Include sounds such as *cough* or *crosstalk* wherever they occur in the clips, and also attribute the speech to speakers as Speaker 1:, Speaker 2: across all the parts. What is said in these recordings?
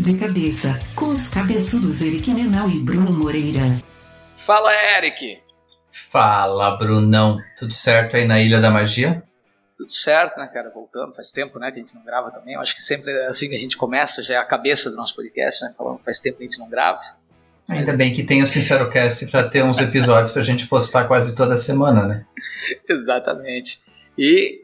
Speaker 1: De cabeça, com os cabeçudos Eric Menal e Bruno Moreira.
Speaker 2: Fala, Eric!
Speaker 3: Fala, Brunão. Tudo certo aí na Ilha da Magia?
Speaker 2: Tudo certo, né, cara? Voltando, faz tempo, né, que a gente não grava também. Eu acho que sempre é assim que a gente começa, já é a cabeça do nosso podcast, né? Falando faz tempo que a gente não grava.
Speaker 3: Ainda bem que tem o SinceroCast para ter uns episódios pra gente postar quase toda semana, né? *laughs*
Speaker 2: Exatamente. E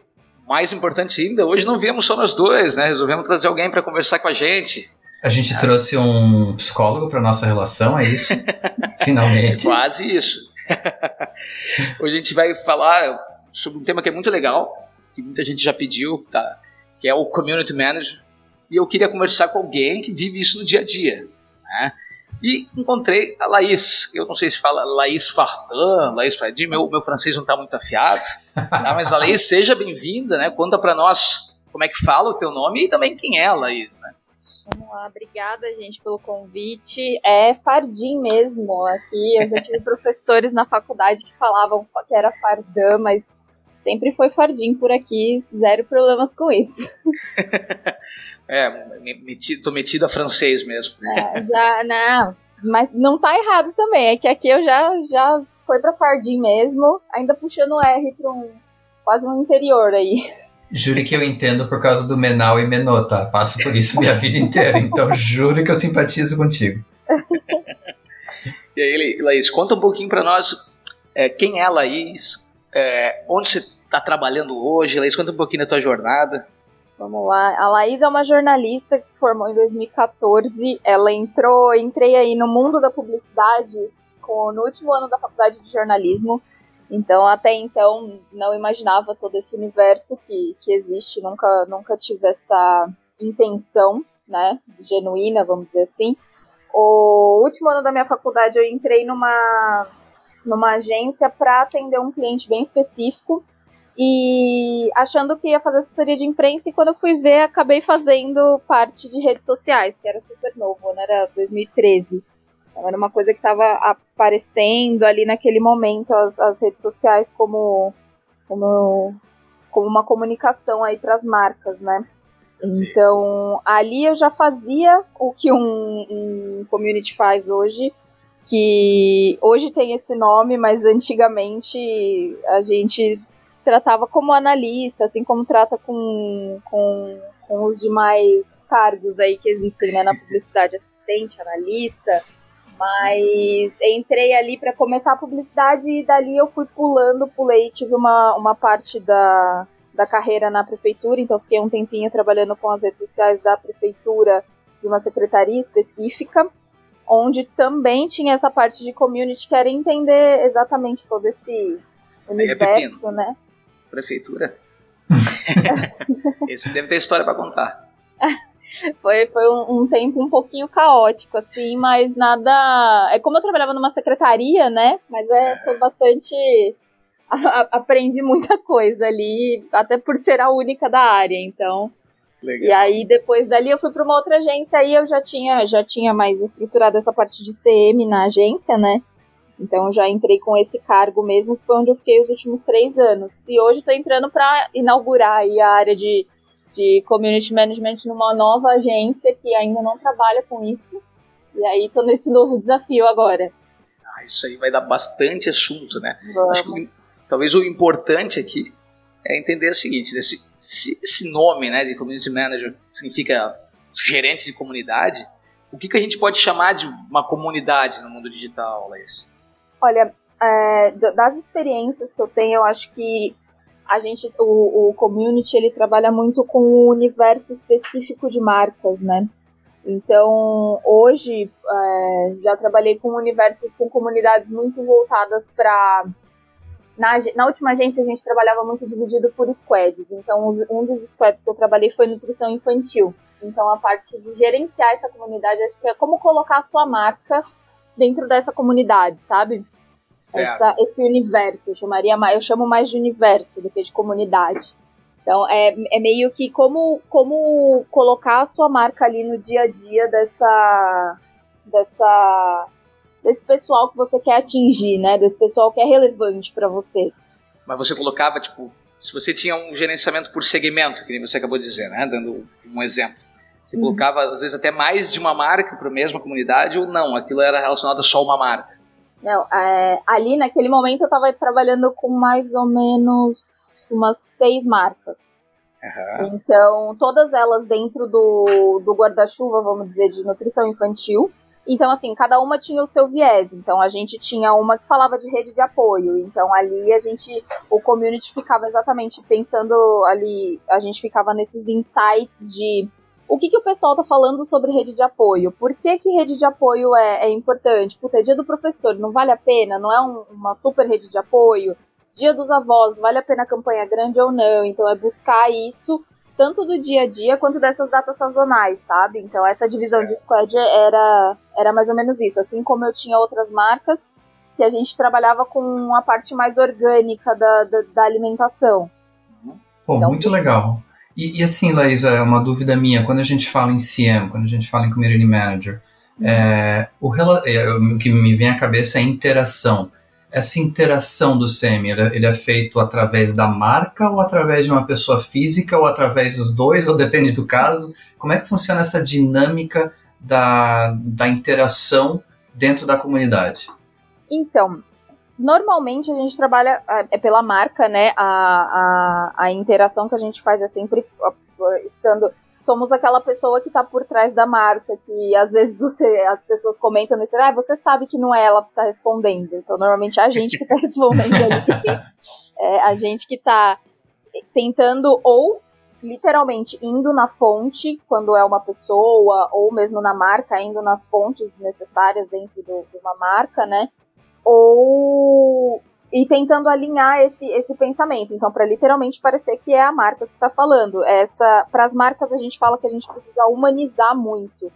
Speaker 2: mais importante ainda, hoje não viemos só nós dois, né? Resolvemos trazer alguém para conversar com a gente.
Speaker 3: A gente ah. trouxe um psicólogo para nossa relação, é isso? *laughs* Finalmente.
Speaker 2: É quase isso. *laughs* hoje a gente vai falar sobre um tema que é muito legal, que muita gente já pediu, tá? que é o Community Manager. E eu queria conversar com alguém que vive isso no dia a dia. Né? E encontrei a Laís. Eu não sei se fala Laís Fardan, Laís Fardim, meu, meu francês não está muito afiado. Tá? Mas a Laís, seja bem-vinda, né? Conta para nós como é que fala o teu nome e também quem é a Laís, né?
Speaker 4: Vamos lá, obrigada, gente, pelo convite. É Fardim mesmo. Aqui eu já tive *laughs* professores na faculdade que falavam que era Fardan, mas sempre foi Fardim por aqui, zero problemas com isso. *laughs*
Speaker 2: é, metido, tô metido a francês mesmo.
Speaker 4: É, já, não, mas não tá errado também, é que aqui eu já, já foi pra Fardim mesmo, ainda puxando R pra um, quase um interior aí.
Speaker 3: Juro que eu entendo por causa do Menal e Menô, tá? Passo por isso minha vida inteira, então juro que eu simpatizo contigo.
Speaker 2: e aí, Laís, conta um pouquinho para nós é, quem é a Laís, é, onde você está trabalhando hoje? Laís, conta um pouquinho da tua jornada.
Speaker 4: Vamos lá. A Laís é uma jornalista que se formou em 2014. Ela entrou, entrei aí no mundo da publicidade com, no último ano da faculdade de jornalismo. Então, até então, não imaginava todo esse universo que, que existe. Nunca, nunca tive essa intenção, né, genuína, vamos dizer assim. O último ano da minha faculdade, eu entrei numa, numa agência para atender um cliente bem específico e achando que ia fazer assessoria de imprensa, e quando eu fui ver, acabei fazendo parte de redes sociais, que era super novo, né? Era 2013. Então, era uma coisa que estava aparecendo ali naquele momento, as, as redes sociais como, como, como uma comunicação aí para as marcas, né? Então, ali eu já fazia o que um, um community faz hoje, que hoje tem esse nome, mas antigamente a gente tratava como analista, assim como trata com, com, com os demais cargos aí que existem né, na publicidade, assistente, analista. Mas entrei ali para começar a publicidade e dali eu fui pulando, pulei, tive uma, uma parte da, da carreira na prefeitura, então fiquei um tempinho trabalhando com as redes sociais da prefeitura de uma secretaria específica, onde também tinha essa parte de community, que era entender exatamente todo esse é universo, é né?
Speaker 2: prefeitura. *laughs* Esse deve ter história para contar. *laughs*
Speaker 4: Foi, foi um, um, tempo um pouquinho caótico, assim, mas nada. É como eu trabalhava numa secretaria, né? Mas é, é. foi bastante. A, a, aprendi muita coisa ali, até por ser a única da área, então. Legal. E aí depois dali eu fui para uma outra agência, aí eu já tinha, já tinha mais estruturado essa parte de CM na agência, né? Então já entrei com esse cargo mesmo, que foi onde eu fiquei os últimos três anos. E hoje estou entrando para inaugurar a área de, de community management numa nova agência que ainda não trabalha com isso. E aí estou nesse novo desafio agora.
Speaker 2: Ah, isso aí vai dar bastante assunto, né? Acho que talvez o importante aqui é entender o seguinte: esse, esse nome, né, de community manager significa gerente de comunidade. O que, que a gente pode chamar de uma comunidade no mundo digital, Laís?
Speaker 4: Olha, é, das experiências que eu tenho, eu acho que a gente, o, o community, ele trabalha muito com o universo específico de marcas, né? Então, hoje, é, já trabalhei com universos, com comunidades muito voltadas para. Na, na última agência, a gente trabalhava muito dividido por squads. Então, os, um dos squads que eu trabalhei foi nutrição infantil. Então, a parte de gerenciar essa comunidade, acho que é como colocar a sua marca dentro dessa comunidade, sabe? Essa, esse universo, eu chamaria mais, eu chamo mais de universo do que de comunidade. Então é, é meio que como, como colocar a sua marca ali no dia a dia dessa dessa desse pessoal que você quer atingir, né? Desse pessoal que é relevante para você.
Speaker 2: Mas você colocava tipo, se você tinha um gerenciamento por segmento, que nem você acabou de dizer, né? Dando um exemplo. Você uhum. colocava, às vezes, até mais de uma marca para a mesma comunidade ou não? Aquilo era relacionado a só uma marca?
Speaker 4: Não, é, ali naquele momento eu estava trabalhando com mais ou menos umas seis marcas. Uhum. Então, todas elas dentro do, do guarda-chuva, vamos dizer, de nutrição infantil. Então, assim, cada uma tinha o seu viés. Então, a gente tinha uma que falava de rede de apoio. Então, ali a gente, o community ficava exatamente pensando ali, a gente ficava nesses insights de o que, que o pessoal tá falando sobre rede de apoio. Por que, que rede de apoio é, é importante? Puta, é dia do professor, não vale a pena? Não é um, uma super rede de apoio? Dia dos avós, vale a pena a campanha grande ou não? Então, é buscar isso tanto do dia a dia quanto dessas datas sazonais, sabe? Então essa divisão de squad era, era mais ou menos isso. Assim como eu tinha outras marcas que a gente trabalhava com a parte mais orgânica da, da, da alimentação.
Speaker 3: Pô, então, muito legal. E, e, assim, Laísa, é uma dúvida minha, quando a gente fala em CM, quando a gente fala em Community Manager, é, o, é, o que me vem à cabeça é a interação essa interação do SEMI, ele, é, ele, é feito através da marca ou através de uma pessoa física ou através dos dois, ou depende do caso? Como é que funciona essa dinâmica da, da interação dentro da comunidade?
Speaker 4: Então, normalmente a gente trabalha é pela marca, né? A, a, a interação que a gente faz é sempre estando somos aquela pessoa que está por trás da marca, que às vezes você, as pessoas comentam nesse, ah, você sabe que não é ela que está respondendo. Então, normalmente é a gente que está *laughs* respondendo ali. *laughs* É a gente que está tentando ou literalmente indo na fonte quando é uma pessoa, ou mesmo na marca, indo nas fontes necessárias dentro do, de uma marca, né? Ou e tentando alinhar esse, esse pensamento. Então, para literalmente parecer que é a marca que está falando. Essa, para as marcas a gente fala que a gente precisa humanizar muito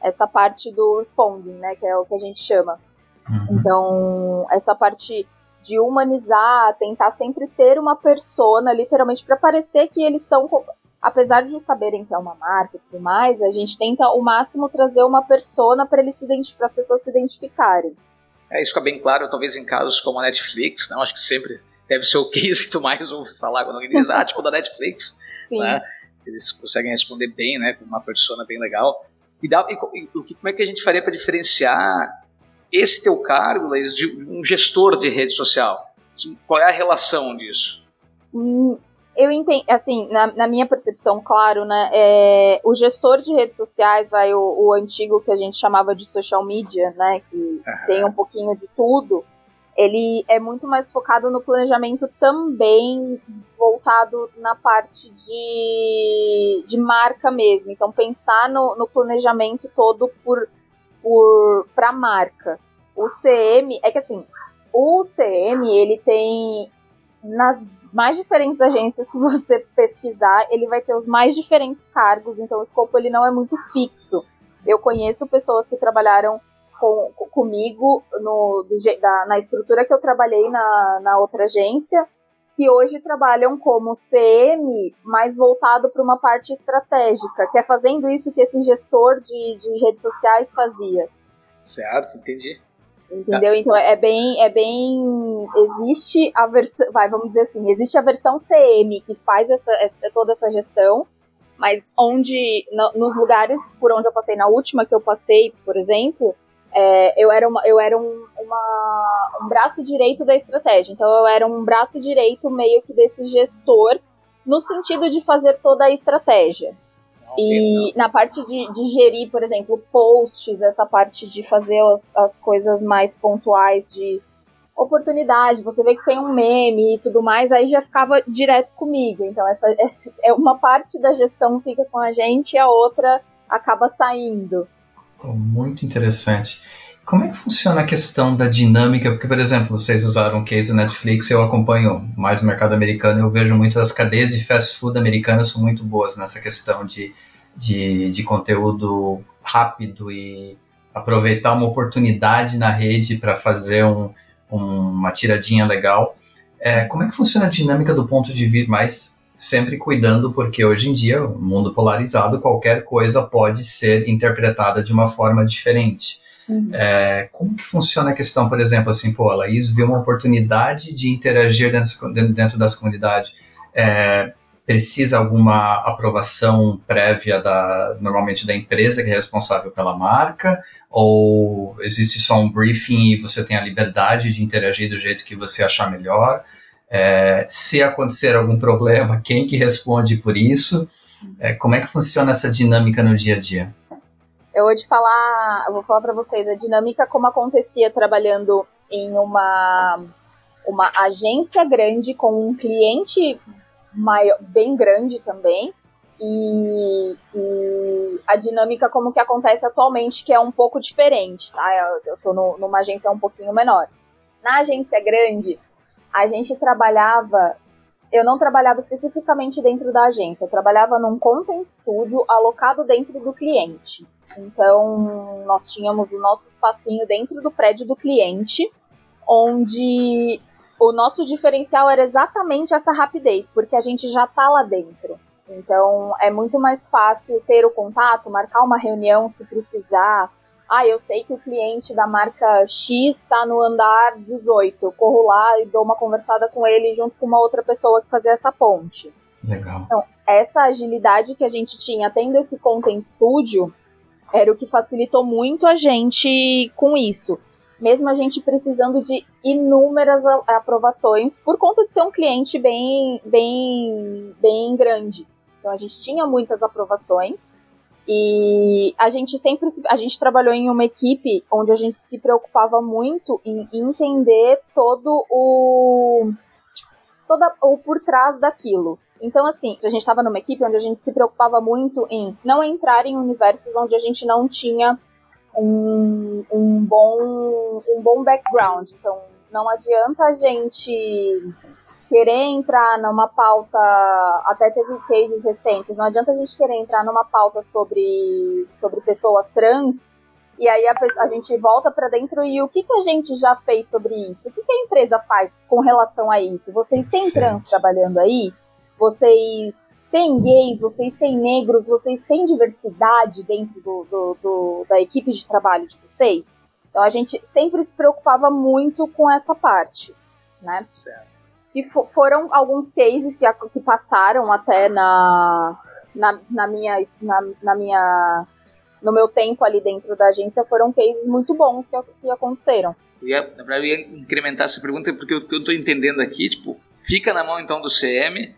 Speaker 4: essa parte do responding, né, que é o que a gente chama. Uhum. Então, essa parte de humanizar, tentar sempre ter uma persona, literalmente, para parecer que eles estão. Apesar de saberem que é uma marca e tudo mais, a gente tenta ao máximo trazer uma persona para eles se para as pessoas se identificarem.
Speaker 2: É, isso fica bem claro, talvez em casos como a Netflix, né? acho que sempre deve ser o case que tu mais ouve falar quando alguém diz, ah, tipo da Netflix, Sim. né? Eles conseguem responder bem, né, com uma persona bem legal. E, dá, e, e como é que a gente faria para diferenciar esse teu cargo, Laís, de um gestor de rede social? Qual é a relação disso?
Speaker 4: Hum, eu entendo, assim, na, na, minha percepção, claro, né, é, o gestor de redes sociais, vai, o, o, antigo que a gente chamava de social media, né, que uhum. tem um pouquinho de tudo, ele é muito mais focado no planejamento também voltado na parte de, de marca mesmo. Então, pensar no, no planejamento todo por, por para marca. O CM, é que assim, o CM, ele tem nas mais diferentes agências que você pesquisar, ele vai ter os mais diferentes cargos, então o escopo ele não é muito fixo. Eu conheço pessoas que trabalharam com, com, comigo no, do, da, na estrutura que eu trabalhei na, na outra agência, que hoje trabalham como CM, mais voltado para uma parte estratégica, que é fazendo isso que esse gestor de, de redes sociais fazia.
Speaker 2: Certo, entendi.
Speaker 4: Entendeu? Então é bem, é bem. Existe a versão. Vai, vamos dizer assim, existe a versão CM que faz essa, essa toda essa gestão, mas onde. No, nos lugares por onde eu passei, na última que eu passei, por exemplo, é, eu era, uma, eu era um, uma, um braço direito da estratégia. Então eu era um braço direito meio que desse gestor, no sentido de fazer toda a estratégia. E na parte de, de, gerir, por exemplo, posts, essa parte de fazer as, as coisas mais pontuais de oportunidade, você vê que tem um meme e tudo mais, aí já ficava direto comigo. Então, essa é, *laughs* é uma parte da gestão fica com a gente e a outra acaba saindo.
Speaker 3: Muito interessante. Como é que funciona a questão da dinâmica? Porque, por exemplo, vocês usaram o case Netflix, eu acompanho mais o mercado americano, eu vejo muitas cadeias de fast food americanas são muito boas nessa questão de, de, de conteúdo rápido e aproveitar uma oportunidade na rede para fazer um, um, uma tiradinha legal. É, como é que funciona a dinâmica do ponto de vista mais sempre cuidando, porque hoje em dia, o mundo polarizado, qualquer coisa pode ser interpretada de uma forma diferente. Uhum. É, como que funciona a questão, por exemplo, assim, pô, a Laís viu uma oportunidade de interagir dentro, dentro das comunidades. É, precisa alguma aprovação prévia da normalmente da empresa que é responsável pela marca ou existe só um briefing e você tem a liberdade de interagir do jeito que você achar melhor? É, se acontecer algum problema, quem que responde por isso? É, como é que funciona essa dinâmica no dia a dia?
Speaker 4: Eu vou te falar, eu vou falar para vocês a dinâmica como acontecia trabalhando em uma uma agência grande com um cliente maior, bem grande também e, e, a dinâmica como que acontece atualmente que é um pouco diferente, tá? Eu, eu tô no, numa agência um pouquinho menor. Na agência grande, a gente trabalhava eu não trabalhava especificamente dentro da agência, eu trabalhava num content studio alocado dentro do cliente. Então, nós tínhamos o nosso espacinho dentro do prédio do cliente, onde o nosso diferencial era exatamente essa rapidez, porque a gente já está lá dentro. Então, é muito mais fácil ter o contato, marcar uma reunião se precisar. Ah, eu sei que o cliente da marca X está no andar 18. Eu corro lá e dou uma conversada com ele junto com uma outra pessoa que fazer essa ponte.
Speaker 3: Legal.
Speaker 4: Então, essa agilidade que a gente tinha tendo esse Content Studio era o que facilitou muito a gente com isso. Mesmo a gente precisando de inúmeras aprovações por conta de ser um cliente bem, bem, bem grande. Então a gente tinha muitas aprovações e a gente sempre a gente trabalhou em uma equipe onde a gente se preocupava muito em entender todo o toda o por trás daquilo. Então, assim, a gente estava numa equipe onde a gente se preocupava muito em não entrar em universos onde a gente não tinha um, um, bom, um bom background. Então, não adianta a gente querer entrar numa pauta, até teve cases recentes, não adianta a gente querer entrar numa pauta sobre, sobre pessoas trans e aí a, a gente volta para dentro e o que, que a gente já fez sobre isso? O que, que a empresa faz com relação a isso? Vocês têm trans trabalhando aí? Vocês têm gays, vocês têm negros, vocês têm diversidade dentro do, do, do, da equipe de trabalho de vocês. Então a gente sempre se preocupava muito com essa parte, né?
Speaker 2: Certo.
Speaker 4: E foram alguns cases que, que passaram até na, na, na, minha, na, na minha no meu tempo ali dentro da agência foram cases muito bons que, que aconteceram.
Speaker 2: Eu ia, na verdade, eu ia incrementar essa pergunta porque o que eu estou entendendo aqui, tipo, fica na mão então do CM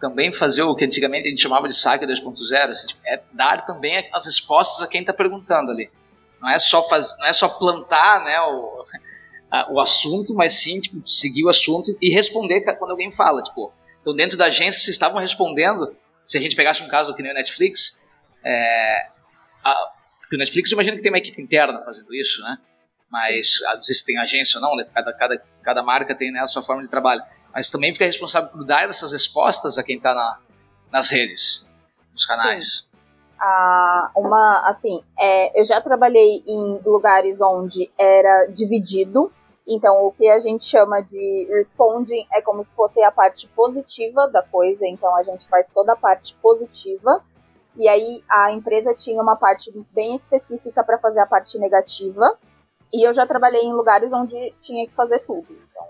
Speaker 2: também fazer o que antigamente a gente chamava de saque 2.0, assim, tipo, é dar também as respostas a quem está perguntando ali. Não é só faz, não é só plantar, né, o, a, o assunto, mas sim tipo, seguir o assunto e responder quando alguém fala, tipo, então dentro da agência vocês estavam respondendo, se a gente pegasse um caso que nem o Netflix, é, a, o Netflix eu imagino que tem uma equipe interna fazendo isso, né? Mas às vezes tem agência ou não, né? cada, cada, cada marca tem né, a sua forma de trabalho mas também fica responsável por dar essas respostas a quem está na, nas redes, nos canais.
Speaker 4: Sim. Ah, uma, assim, é, eu já trabalhei em lugares onde era dividido, então o que a gente chama de responding é como se fosse a parte positiva da coisa, então a gente faz toda a parte positiva, e aí a empresa tinha uma parte bem específica para fazer a parte negativa, e eu já trabalhei em lugares onde tinha que fazer tudo, então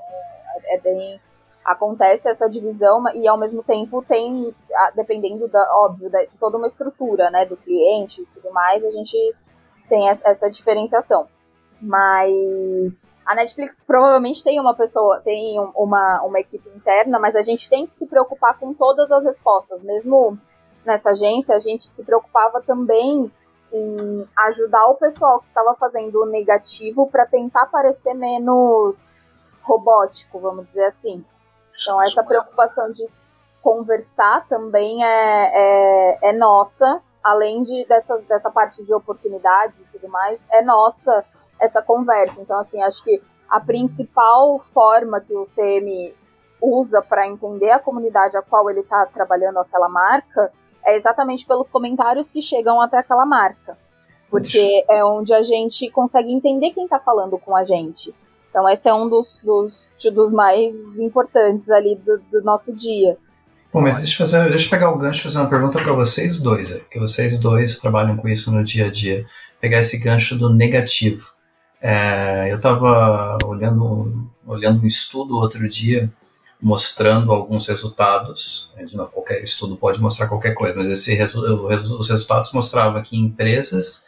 Speaker 4: é, é bem acontece essa divisão e ao mesmo tempo tem, dependendo da, óbvio, de toda uma estrutura, né, do cliente e tudo mais, a gente tem essa diferenciação. Mas a Netflix provavelmente tem uma pessoa, tem uma, uma equipe interna, mas a gente tem que se preocupar com todas as respostas. Mesmo nessa agência, a gente se preocupava também em ajudar o pessoal que estava fazendo o negativo para tentar parecer menos robótico, vamos dizer assim. Então, essa preocupação de conversar também é, é, é nossa, além de dessa, dessa parte de oportunidades e tudo mais, é nossa essa conversa. Então, assim, acho que a principal forma que o CM usa para entender a comunidade a qual ele está trabalhando aquela marca é exatamente pelos comentários que chegam até aquela marca. Porque é onde a gente consegue entender quem está falando com a gente. Então esse é um dos, dos, dos mais importantes ali do, do nosso dia.
Speaker 3: Bom, mas deixa eu, fazer, deixa eu pegar o gancho e fazer uma pergunta para vocês dois, é, porque vocês dois trabalham com isso no dia a dia. Pegar esse gancho do negativo. É, eu estava olhando, olhando um estudo outro dia mostrando alguns resultados. Qualquer estudo pode mostrar qualquer coisa, mas esse, os resultados mostravam que empresas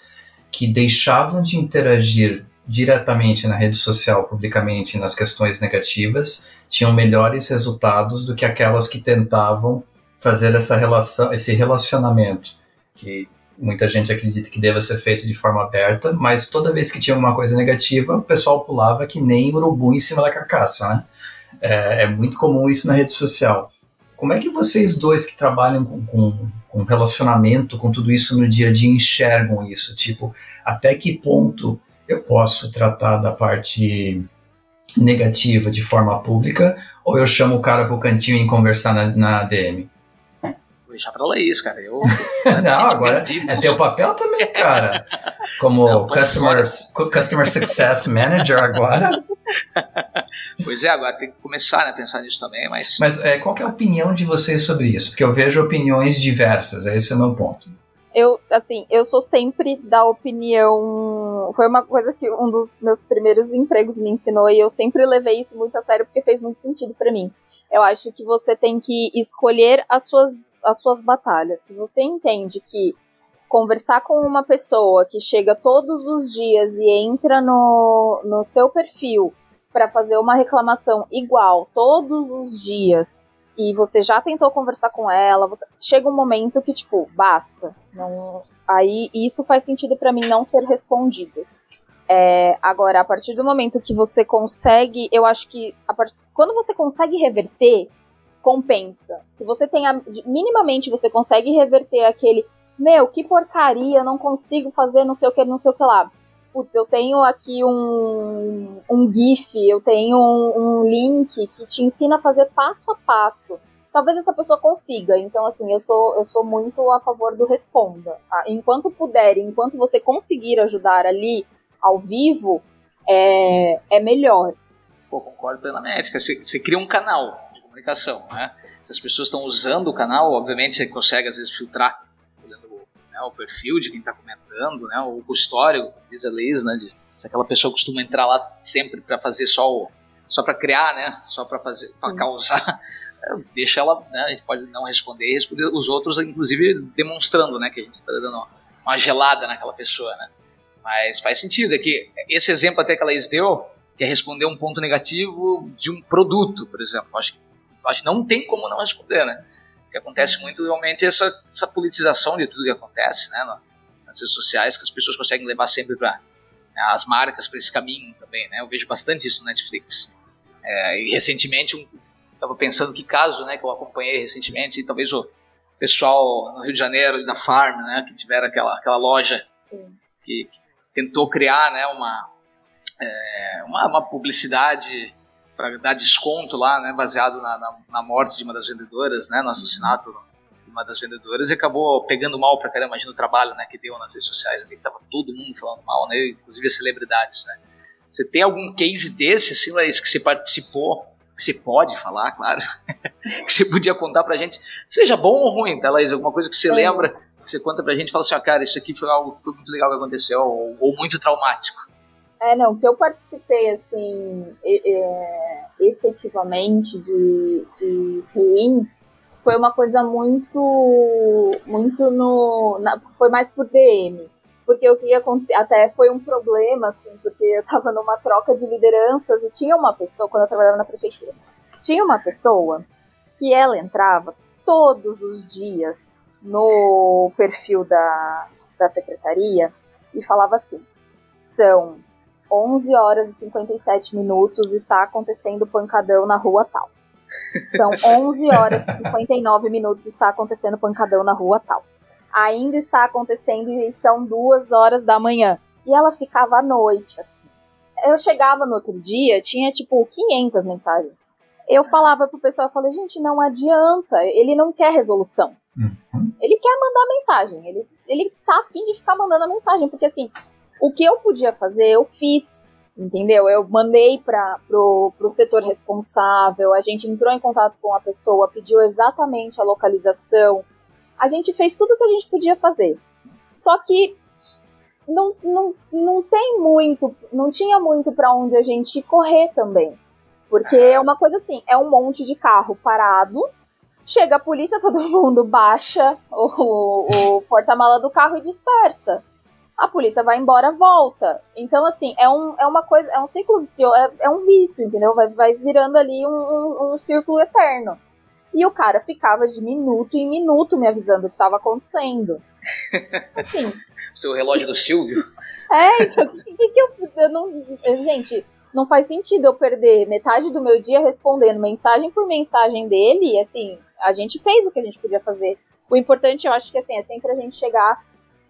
Speaker 3: que deixavam de interagir diretamente na rede social, publicamente, nas questões negativas, tinham melhores resultados do que aquelas que tentavam fazer essa relação, esse relacionamento, que muita gente acredita que deva ser feito de forma aberta, mas toda vez que tinha uma coisa negativa, o pessoal pulava que nem urubu em cima da carcaça, né? É, é muito comum isso na rede social. Como é que vocês dois que trabalham com, com, com relacionamento, com tudo isso no dia a dia, enxergam isso? Tipo, até que ponto eu posso tratar da parte negativa de forma pública ou eu chamo o cara pro cantinho e conversar na, na DM?
Speaker 2: Vou deixar pra Laís, cara. Eu, *laughs*
Speaker 3: não, agora é teu papel também, cara. Como não, customer, customer Success Manager agora. *laughs*
Speaker 2: pois é, agora tem que começar né, a pensar nisso também, mas...
Speaker 3: Mas é, qual é a opinião de vocês sobre isso? Porque eu vejo opiniões diversas, esse é o meu ponto.
Speaker 4: Eu, assim, eu sou sempre da opinião. Foi uma coisa que um dos meus primeiros empregos me ensinou e eu sempre levei isso muito a sério porque fez muito sentido para mim. Eu acho que você tem que escolher as suas, as suas batalhas. Se você entende que conversar com uma pessoa que chega todos os dias e entra no, no seu perfil para fazer uma reclamação igual todos os dias e você já tentou conversar com ela, você... chega um momento que tipo basta, não, aí isso faz sentido para mim não ser respondido. É, agora, a partir do momento que você consegue, eu acho que part... quando você consegue reverter, compensa. Se você tem a... minimamente você consegue reverter aquele meu, que porcaria, não consigo fazer não sei o que, não sei o que lá putz, eu tenho aqui um, um GIF, eu tenho um, um link que te ensina a fazer passo a passo. Talvez essa pessoa consiga. Então, assim, eu sou, eu sou muito a favor do responda. Tá? Enquanto puder, enquanto você conseguir ajudar ali ao vivo, é, é melhor.
Speaker 2: Pô, concordo plenamente. Você, você cria um canal de comunicação, né? Se as pessoas estão usando o canal, obviamente você consegue às vezes filtrar né, o perfil de quem está comentando, né, o histórico, diz a Liz, né, de, se aquela pessoa costuma entrar lá sempre para fazer só o, só para criar, né, só para fazer, para causar, *laughs* deixa ela, né, a gente pode não responder e responder os outros, inclusive demonstrando, né, que a gente está dando uma gelada naquela pessoa, né. Mas faz sentido, é que esse exemplo até que a Laís deu, que é responder um ponto negativo de um produto, por exemplo, acho que, acho que não tem como não responder, né que acontece muito realmente essa, essa politização de tudo que acontece, né, nas redes sociais, que as pessoas conseguem levar sempre para né, as marcas para esse caminho também, né? Eu vejo bastante isso no Netflix. É, e recentemente, um, estava pensando que caso, né, que eu acompanhei recentemente, e talvez o pessoal no Rio de Janeiro, da Farm, né, que tiveram aquela, aquela loja que, que tentou criar, né, uma, é, uma, uma publicidade para dar desconto lá, né, baseado na, na, na, morte de uma das vendedoras, né, no assassinato de uma das vendedoras, e acabou pegando mal para caramba, imagina o trabalho, né, que deu nas redes sociais, que tava todo mundo falando mal, né, inclusive as celebridades, né. Você tem algum case desse, assim, Laís, que você participou, que você pode falar, claro, *laughs* que você podia contar pra gente, seja bom ou ruim, tá, Laís, alguma coisa que você é. lembra, que você conta pra gente e fala assim, ah, cara, isso aqui foi algo que foi muito legal que aconteceu, ou, ou muito traumático.
Speaker 4: É, não, que eu participei, assim, efetivamente de, de ruim foi uma coisa muito, muito no, na, foi mais por DM. Porque o que ia acontecer, até foi um problema, assim, porque eu tava numa troca de lideranças e tinha uma pessoa, quando eu trabalhava na prefeitura, tinha uma pessoa que ela entrava todos os dias no perfil da, da secretaria e falava assim, são 11 horas e 57 minutos está acontecendo pancadão na rua tal. São *laughs* 11 horas e 59 minutos está acontecendo pancadão na rua tal. Ainda está acontecendo e são duas horas da manhã. E ela ficava à noite, assim. Eu chegava no outro dia, tinha tipo 500 mensagens. Eu falava pro pessoal, eu falei, gente, não adianta, ele não quer resolução. Uhum. Ele quer mandar mensagem, ele, ele tá afim de ficar mandando a mensagem, porque assim, o que eu podia fazer, eu fiz, entendeu? Eu mandei para pro, pro setor responsável, a gente entrou em contato com a pessoa, pediu exatamente a localização, a gente fez tudo o que a gente podia fazer. Só que não, não, não tem muito, não tinha muito para onde a gente correr também. Porque é uma coisa assim, é um monte de carro parado, chega a polícia, *laughs* todo mundo baixa o, o porta-mala do carro e dispersa. A polícia vai embora, volta. Então, assim, é, um, é uma coisa, é um ciclo vicioso, é, é um vício, entendeu? Vai, vai virando ali um, um, um círculo eterno. E o cara ficava de minuto em minuto me avisando o que estava acontecendo. *laughs* Assim.
Speaker 2: Seu relógio do Silvio.
Speaker 4: É, então, o que, que, eu, eu não. Gente, não faz sentido eu perder metade do meu dia respondendo mensagem por mensagem dele. Assim, a gente fez o que a gente podia fazer. O importante, eu acho que assim, é sempre a gente chegar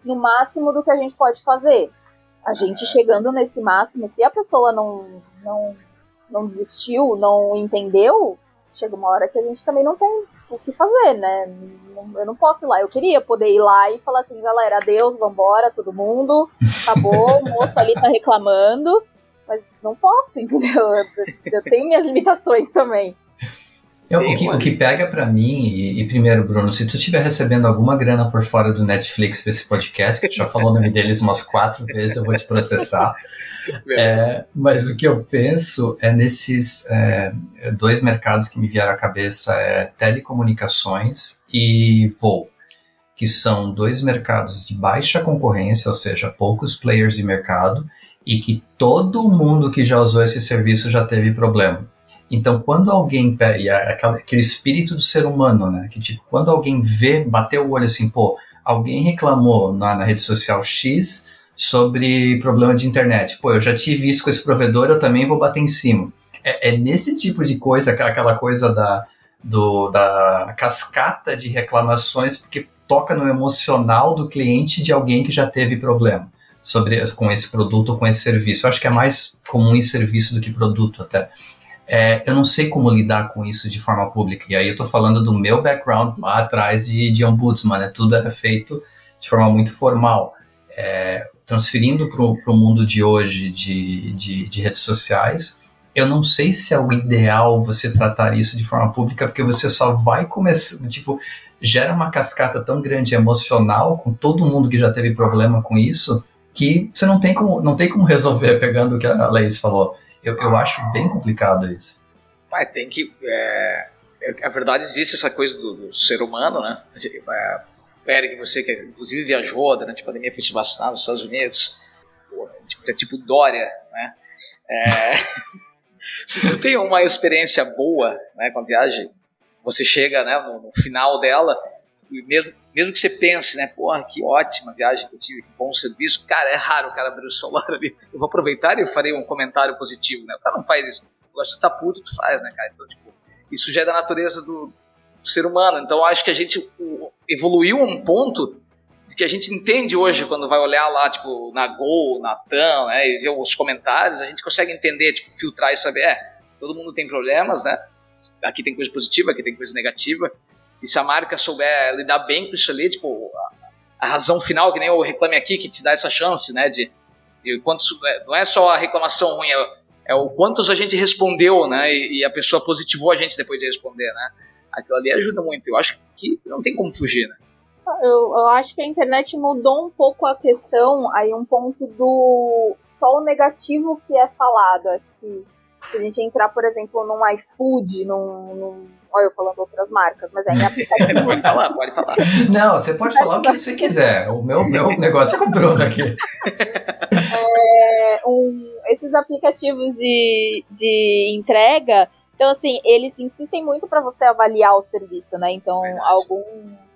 Speaker 4: no máximo do que a gente pode fazer. A gente chegando nesse máximo, se a pessoa não, não, não desistiu, não entendeu, chega uma hora que a gente também não tem o que fazer, né? Eu não posso ir lá. Eu queria poder ir lá e falar assim, galera, adeus, vambora, todo mundo, acabou, o moço ali tá reclamando, mas não posso, *laughs* entendeu? Eu tenho minhas limitações também.
Speaker 3: Eu, o, que, o, que, pega para mim, e, e, primeiro, Bruno, se tu estiver recebendo alguma grana por fora do Netflix pra esse podcast, que tu já falou o nome deles umas quatro vezes, eu vou te processar. *laughs* É, mas o que eu penso é nesses é, dois mercados que me vieram à cabeça, é telecomunicações e voo, que são dois mercados de baixa concorrência, ou seja, poucos players de mercado, e que todo mundo que já usou esse serviço já teve problema. Então, quando alguém pega, aquele espírito do ser humano, né? Que tipo, quando alguém vê, bateu o olho assim, pô, alguém reclamou na, na rede social X sobre problema de internet. Pô, eu já tive isso com esse provedor, eu também vou bater em cima. É, é nesse tipo de coisa, aquela coisa da, do, da cascata de reclamações, porque toca no emocional do cliente de alguém que já teve problema sobre com esse produto ou com esse serviço. Eu acho que é mais comum em serviço do que produto até. É, eu não sei como lidar com isso de forma pública. E aí eu estou falando do meu background lá atrás de, de ombudsman, né? Tudo era feito de forma muito formal. É, transferindo para o mundo de hoje de, de, de, redes sociais, eu não sei se é o ideal você tratar isso de forma pública, porque você só vai começar, tipo, gera uma cascata tão grande emocional com todo mundo que já teve problema com isso, que você não tem como, não tem como resolver pegando o que a Laís falou. Eu, eu acho bem complicado isso.
Speaker 2: Mas tem que. É, é, a verdade existe essa coisa do, do ser humano, né? É, Eric, você que inclusive viajou durante a pandemia, foi se vacinar nos Estados Unidos, tipo, é tipo Dória, né? É, *laughs* se tu tem uma experiência boa né, com a viagem, você chega né, no, no final dela, e mesmo, mesmo que você pense, né, porra, que ótima viagem que eu tive, que bom serviço, cara, é raro o cara abrir o celular ali. Eu vou aproveitar e eu farei um comentário positivo, né? O cara não faz isso. Gosta de tá puto, tu faz, né, cara? Então, tipo, isso já é da natureza do, do ser humano. Então, acho que a gente evoluiu a um ponto que a gente entende hoje, quando vai olhar lá, tipo, na Gol, na TAM, né, e ver os comentários, a gente consegue entender, tipo, filtrar e saber, é, todo mundo tem problemas, né? Aqui tem coisa positiva, aqui tem coisa negativa. E se a marca souber lidar bem com isso ali, tipo, a, a razão final, que nem o Reclame Aqui, que te dá essa chance, né, de, de quantos, é, não é só a reclamação ruim, é, é o quantos a gente respondeu, né, e, e, a pessoa positivou a gente depois de responder, né. Aquilo ali ajuda muito. Eu acho que não tem como fugir, né.
Speaker 4: Eu, eu acho que a internet mudou um pouco a questão, aí um ponto do só o negativo que é falado. Acho que se a gente entrar, por exemplo, num iFood, num, num Olha, eu falando outras marcas, mas é em *laughs* aplicativo.
Speaker 2: pode falar, pode falar.
Speaker 3: Não, você pode falar o que você quiser. O meu, meu *laughs* negócio é com o Bruno aqui.
Speaker 4: É, um, esses aplicativos de, de entrega, então assim, eles insistem muito para você avaliar o serviço, né? Então, alguns,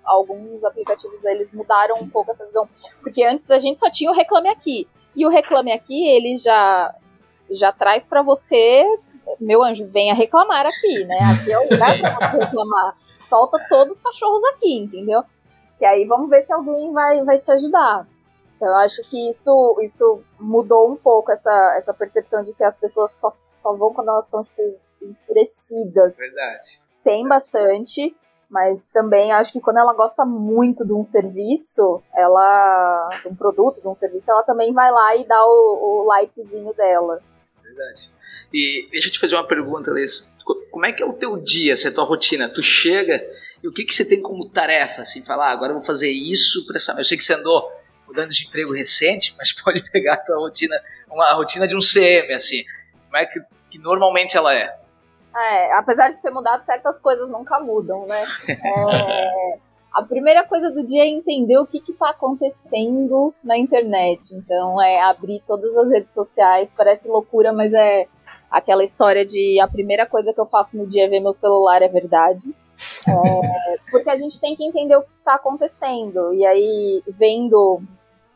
Speaker 4: alguns aplicativos eles mudaram um pouco essa visão. Porque antes a gente só tinha o Reclame Aqui. E o Reclame Aqui, ele já, já traz para você meu anjo, venha reclamar aqui, né? Aqui é o lugar pra reclamar. Solta todos os cachorros aqui, entendeu? E aí vamos ver se alguém vai, vai te ajudar. Então, eu acho que isso, isso mudou um pouco essa, essa percepção de que as pessoas só, só vão quando elas estão tipo, enfurecidas.
Speaker 2: Verdade.
Speaker 4: Tem bastante, mas também acho que quando ela gosta muito de um serviço, ela. de um produto, de um serviço, ela também vai lá e dá o, o likezinho dela.
Speaker 2: Verdade. E deixa eu te fazer uma pergunta, Liz. Como é que é o teu dia, essa é a tua rotina? Tu chega e o que, que você tem como tarefa? Assim, falar, ah, agora eu vou fazer isso para essa. Eu sei que você andou mudando de emprego recente, mas *laughs* pode pegar a tua rotina, uma rotina de um CM, assim. Como é que, que normalmente ela é?
Speaker 4: É, apesar de ter mudado, certas coisas nunca mudam, né? *laughs* É, a primeira coisa do dia é entender o que está acontecendo na internet. Então, é abrir todas as redes sociais. Parece loucura, mas é aquela história de a primeira coisa que eu faço no dia é ver meu celular, é verdade. *laughs* É, porque a gente tem que entender o que está acontecendo. E aí, vendo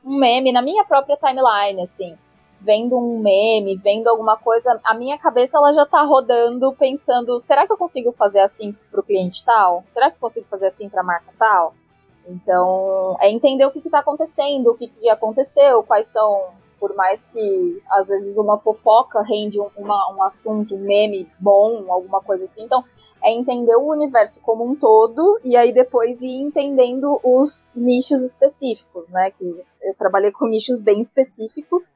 Speaker 4: um meme na minha própria timeline, assim, vendo um meme, vendo alguma coisa, a minha cabeça ela já tá rodando pensando, será que eu consigo fazer assim pro cliente tal? Será que eu consigo fazer assim pra marca tal? Então, é entender o que está acontecendo, o que, que, aconteceu, quais são, por mais que às vezes uma fofoca rende um, uma, um assunto, um meme bom, alguma coisa assim. Então, é entender o universo como um todo e aí depois ir entendendo os nichos específicos, né? Que eu trabalhei com nichos bem específicos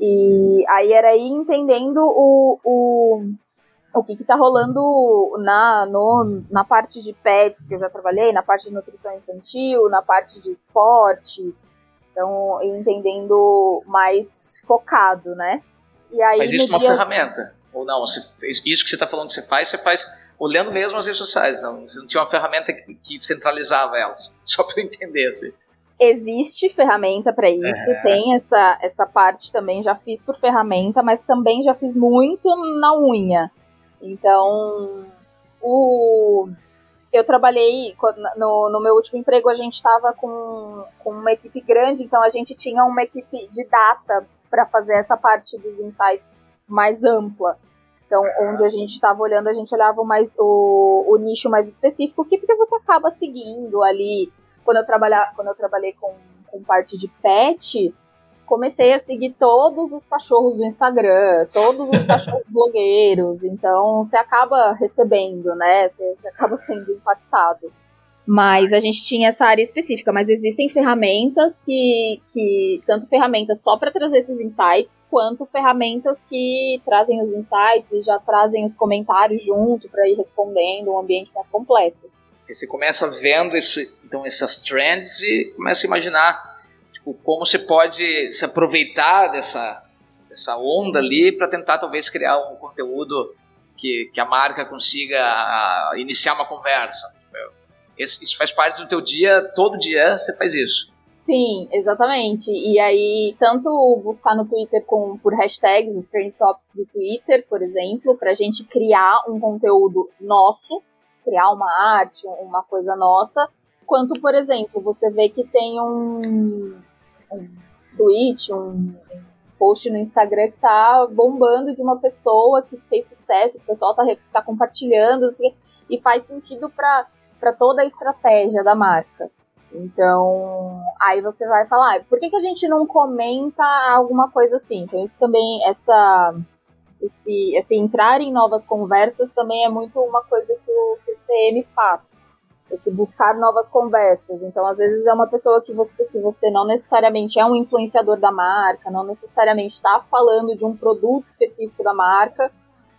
Speaker 4: e aí era ir entendendo o, o, o que está rolando na, no, na parte de pets que eu já trabalhei, na parte de nutrição infantil, na parte de esportes. Então, entendendo mais focado, né?
Speaker 2: E aí, Mas isso é uma dia... ferramenta? Ou não? isso que você está falando que você faz, você faz olhando mesmo as redes sociais. Não, você não tinha uma ferramenta que, que centralizava elas. *laughs* Só para eu entender, assim
Speaker 4: existe ferramenta para isso, é. tem essa, essa parte também, já fiz por ferramenta, mas também já fiz muito na unha. Então, o, eu trabalhei no, no meu último emprego, a gente estava com, com uma equipe grande, então a gente tinha uma equipe de data para fazer essa parte dos insights mais ampla. Então, onde a gente estava olhando, a gente olhava mais o, o nicho mais específico, que porque você acaba seguindo ali quando eu, trabalha, quando eu trabalhei com, com parte de pet, comecei a seguir todos os cachorros do Instagram, todos os *laughs* cachorros blogueiros, então você acaba recebendo, né? Você, você, acaba sendo impactado. Mas a gente tinha essa área específica, mas existem ferramentas que, que tanto ferramentas só para trazer esses insights, quanto ferramentas que trazem os insights e já trazem os comentários junto para ir respondendo um ambiente mais completo.
Speaker 2: Porque você começa vendo esse, então, essas trends e começa a imaginar tipo, como você pode se aproveitar dessa, dessa onda ali para tentar talvez criar um conteúdo que, que a marca consiga a, iniciar uma conversa. Esse, isso faz parte do teu dia, todo dia você faz isso.
Speaker 4: Sim, exatamente. E aí, tanto buscar no Twitter com, por hashtags, os trend topics do Twitter, por exemplo, para a gente criar um conteúdo nosso, criar uma arte, uma coisa nossa, quanto, por exemplo, você vê que tem um, um tweet, um, post no Instagram que tá bombando de uma pessoa que fez sucesso, que o pessoal tá, tá compartilhando, e faz sentido para toda a estratégia da marca. Então, aí você vai falar, por que, que a gente não comenta alguma coisa assim? Então, isso também, essa esse, esse entrar em novas conversas também é muito uma coisa que o, o CM faz. Esse buscar novas conversas. Então, às vezes é uma pessoa que você, que você não necessariamente é um influenciador da marca, não necessariamente está falando de um produto específico da marca,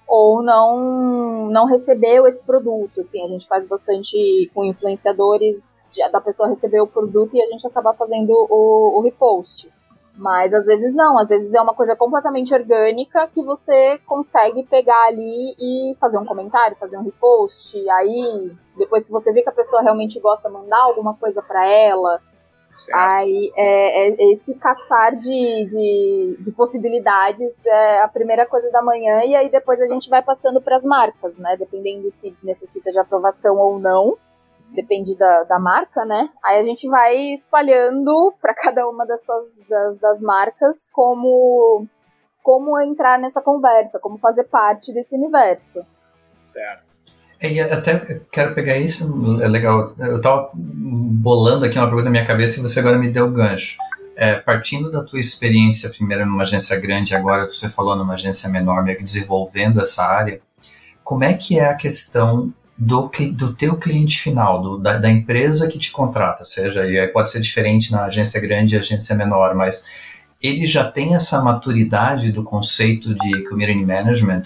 Speaker 4: ou não não recebeu esse produto. Assim, a gente faz bastante com influenciadores da pessoa receber o produto e a gente acaba fazendo o, o repost. Mas às vezes não, às vezes é uma coisa completamente orgânica que você consegue pegar ali e fazer um comentário, fazer um repost. Aí, depois que você vê que a pessoa realmente gosta, mandar alguma coisa para ela. Certo. Aí, é, é, esse caçar de, de, de, possibilidades é a primeira coisa da manhã, e aí depois a gente vai passando para as marcas, né? Dependendo se necessita de aprovação ou não depende da, da marca, né? Aí a gente vai espalhando para *laughs* cada uma das suas das, das marcas como como entrar nessa conversa, como fazer parte desse universo.
Speaker 2: Certo.
Speaker 3: E até quero pegar isso, é legal. Eu estava bolando aqui uma pergunta na minha cabeça e você agora me deu o gancho. É, partindo da tua experiência, primeiro numa agência grande, agora você falou numa agência menor, meio que desenvolvendo essa área, como é que é a questão do, do teu cliente final, do, da, da, empresa que te contrata, seja, e pode ser diferente na agência grande e agência menor, mas ele já tem essa maturidade do conceito de community management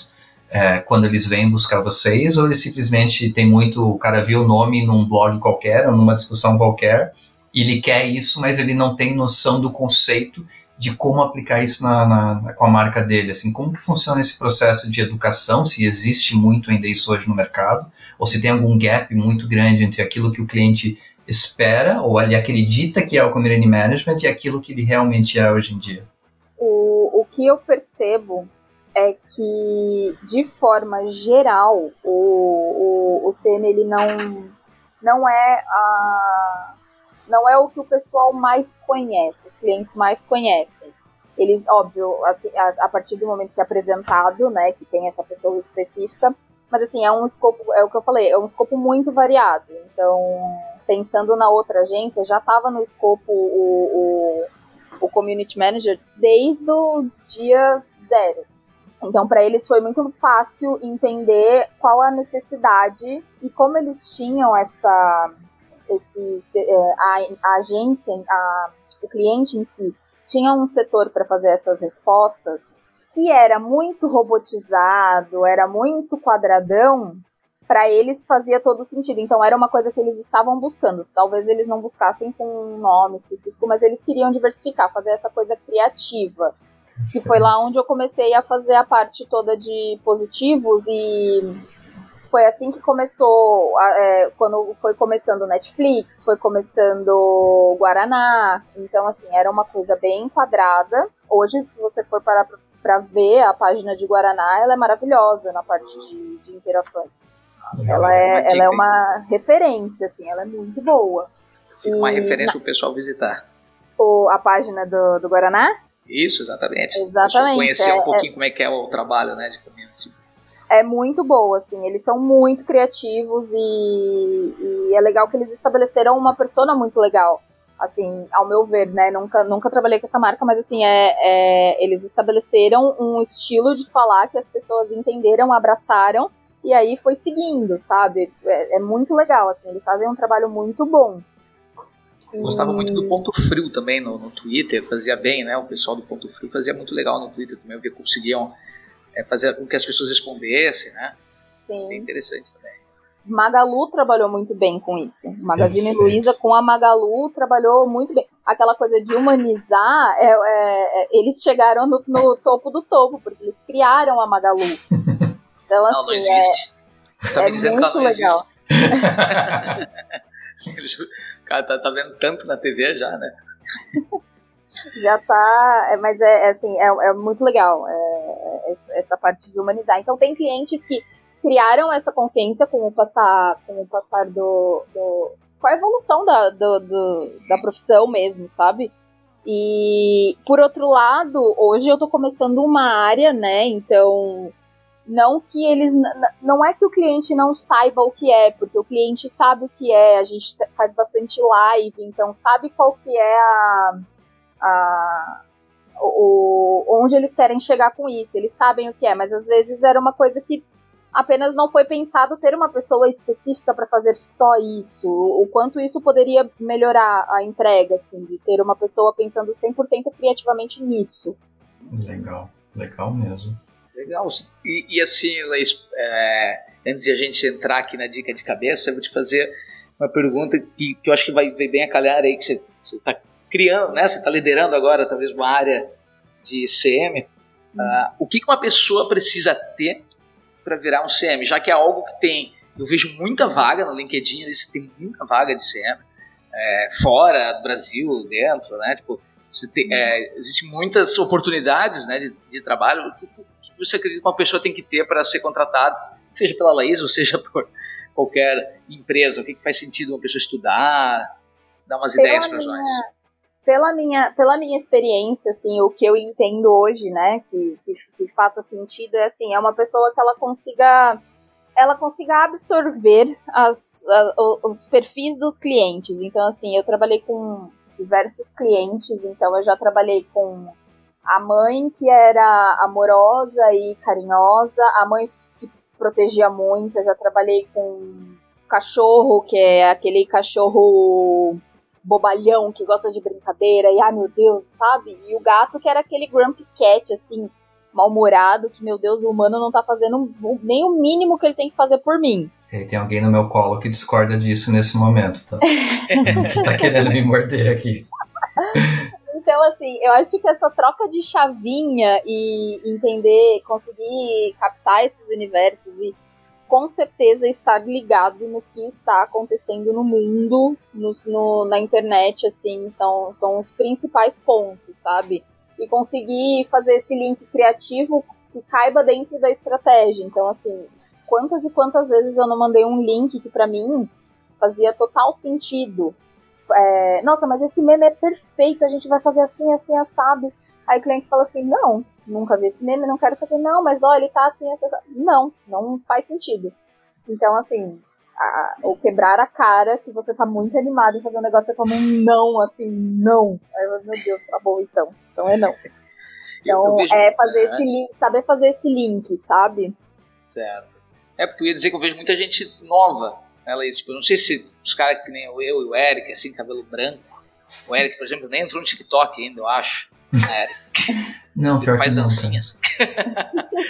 Speaker 3: é, quando eles vêm buscar vocês, ou ele simplesmente tem muito, o cara viu o nome num blog qualquer, ou numa discussão qualquer, ele quer isso, mas ele não tem noção do conceito de como aplicar isso na, na, com a marca dele? Assim, como que funciona esse processo de educação? Se existe muito ainda isso hoje no mercado? Ou se tem algum gap muito grande entre aquilo que o cliente espera ou ele acredita que é o community management e aquilo que ele realmente é hoje em dia?
Speaker 4: O, o que eu percebo é que, de forma geral, o, o, o CM ele não, não é a não é o que o pessoal mais conhece, os clientes mais conhecem. Eles, óbvio, assim, a, a, partir do momento que é apresentado, né, que tem essa pessoa específica, mas assim, é um escopo, é o que eu falei, é um escopo muito variado. Então, pensando na outra agência, já estava no escopo o, o, o community manager desde o dia zero. Então, para eles foi muito fácil entender qual a necessidade e como eles tinham essa, esse, é, a, a agência, a, o cliente em si, tinha um setor para fazer essas respostas que era muito robotizado, era muito quadradão, para eles fazia todo sentido. Então era uma coisa que eles estavam buscando. Talvez eles não buscassem com um nome específico, mas eles queriam diversificar, fazer essa coisa criativa. Que foi lá onde eu comecei a fazer a parte toda de positivos e foi assim que começou, é, quando foi começando Netflix, foi começando Guaraná. Então, assim, era uma coisa bem quadrada. Hoje, se você for parar para ver a página de Guaraná, ela é maravilhosa na parte de, de interações. Ela é, ela é uma referência, assim, ela é muito boa.
Speaker 2: Fica uma referência para o pessoal visitar.
Speaker 4: O, a página do, do Guaraná?
Speaker 2: Isso, exatamente.
Speaker 4: Exatamente.
Speaker 2: Conhecer é, um pouquinho é, como é que é o trabalho, né, de
Speaker 4: é muito boa, assim, eles são muito criativos e, e, é legal que eles estabeleceram uma persona muito legal, assim, ao meu ver, né, nunca, nunca trabalhei com essa marca, mas assim, é, é eles estabeleceram um estilo de falar que as pessoas entenderam, abraçaram, e aí foi seguindo, sabe, é, é muito legal, assim, eles fazem um trabalho muito bom.
Speaker 2: Gostava muito do Ponto Frio também no, no Twitter, fazia bem, né? O pessoal do Ponto Frio fazia muito legal no Twitter também, eu vi que conseguiam é, fazer com que as pessoas respondessem, né?
Speaker 4: Sim.
Speaker 2: Bem interessante também.
Speaker 4: Magalu trabalhou muito bem com isso. Magazine Luiza com a Magalu trabalhou muito bem. Aquela coisa de humanizar, é, é, é eles chegaram no, no, topo do topo, porque eles criaram a Magalu. *laughs*
Speaker 2: Então, assim, não, não existe.
Speaker 4: É, tá me é dizendo muito que ela não legal.
Speaker 2: existe. *laughs* o cara tá, tá vendo tanto na TV já, né? *laughs*
Speaker 4: já tá. É, mas é, é assim, é, é muito legal é, é essa parte de humanizar. Então tem clientes que criaram essa consciência com o passar, com o passar do, do com a evolução da, do, do, da profissão mesmo, sabe? E por outro lado, hoje eu tô começando uma área, né? Então, não que eles. Não é que o cliente não saiba o que é, porque o cliente sabe o que é, a gente faz bastante live, então sabe qual que é a, a, o, onde eles querem chegar com isso. Eles sabem o que é, mas às vezes era uma coisa que apenas não foi pensado ter uma pessoa específica para fazer só isso. O quanto isso poderia melhorar a entrega, assim, de ter uma pessoa pensando 100% criativamente nisso.
Speaker 3: Legal, legal mesmo.
Speaker 2: Legal. E, e assim, Leis, é, antes de a gente entrar aqui na dica de cabeça, eu vou te fazer uma pergunta que, que eu acho que vai ver bem a calhar aí, que você está criando, né? Você está liderando agora talvez uma área de CM. Uh, o que, que uma pessoa precisa ter para virar um CM? Já que é algo que tem, eu vejo muita vaga no LinkedIn, tem muita vaga de CM é, fora do Brasil, dentro, né? Tipo, tem, é, existem muitas oportunidades, né, de, de trabalho. O que, você acredita que uma pessoa tem que ter para ser contratada, seja pela Laís ou seja *laughs* por qualquer empresa? O que, que faz sentido uma pessoa estudar? Dar umas pela ideias para nós
Speaker 4: pela minha, pela minha experiência, assim, o que eu entendo hoje, né, que, que, que, faça sentido é assim, é uma pessoa que ela consiga ela consiga absorver as, a, os perfis dos clientes. Então, assim, eu trabalhei com diversos clientes, então eu já trabalhei com a mãe que era amorosa e carinhosa, a mãe que protegia muito, eu já trabalhei com cachorro, que é aquele cachorro bobalhão que gosta de brincadeira e, ah, meu Deus, sabe? E o gato que era aquele grumpy cat, assim, mal-humorado, que, meu Deus, o humano não tá fazendo nem o mínimo que ele tem que fazer por mim.
Speaker 3: E tem alguém no meu colo que discorda disso nesse momento, tá? *laughs* que tá querendo me morder aqui.
Speaker 4: Então, assim, eu acho que essa troca de chavinha e entender, conseguir captar esses universos e com certeza estar ligado no que está acontecendo no mundo, no, no, na internet, assim, são, são os principais pontos, sabe? E conseguir fazer esse link criativo que caiba dentro da estratégia. Então, assim, quantas e quantas vezes eu não mandei um link que para mim fazia total sentido. É, Nossa, mas esse meme é perfeito, a gente vai fazer assim, assim, assado. Aí o cliente fala assim: não, nunca vi esse meme, não quero fazer, não, mas olha, ele tá assim, assim. Não, não faz sentido. Então, assim, a, o quebrar a cara que você tá muito animado em fazer um negócio, é como um não, assim, não. Aí eu, meu Deus, tá bom então. Então é não. *laughs* Então, vejo, é fazer esse link, saber fazer esse link, sabe?
Speaker 2: Certo. É porque eu ia dizer que eu vejo muita gente nova ela isso. Tipo, não sei se os caras que nem eu e o Eric, assim, cabelo branco. O Eric, por exemplo, nem entrou no TikTok ainda, eu acho. Eric.
Speaker 3: Não, pior
Speaker 2: faz
Speaker 3: que não,
Speaker 2: dancinhas.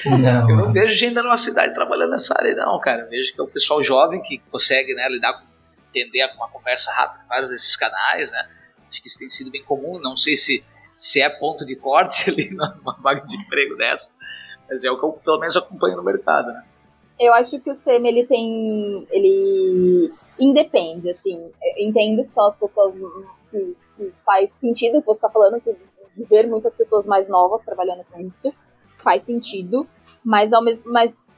Speaker 3: não,
Speaker 2: eu não vejo gente da nossa cidade trabalhando nessa área, não, cara. Eu vejo que é o pessoal jovem que consegue né, lidar com, entender com uma conversa rápida em vários desses canais, né? Acho que isso tem sido bem comum. Não sei se, se é ponto de corte *laughs* ali numa vaga de emprego dessa, mas é o que eu pelo menos acompanho no mercado, né?
Speaker 4: Eu acho que o SEMI, ele tem. Ele independe, assim. Eu entendo que são as pessoas que, que faz sentido o que você está falando, que ver muitas pessoas mais novas trabalhando com isso, faz sentido. Mas ao mesmo. Mas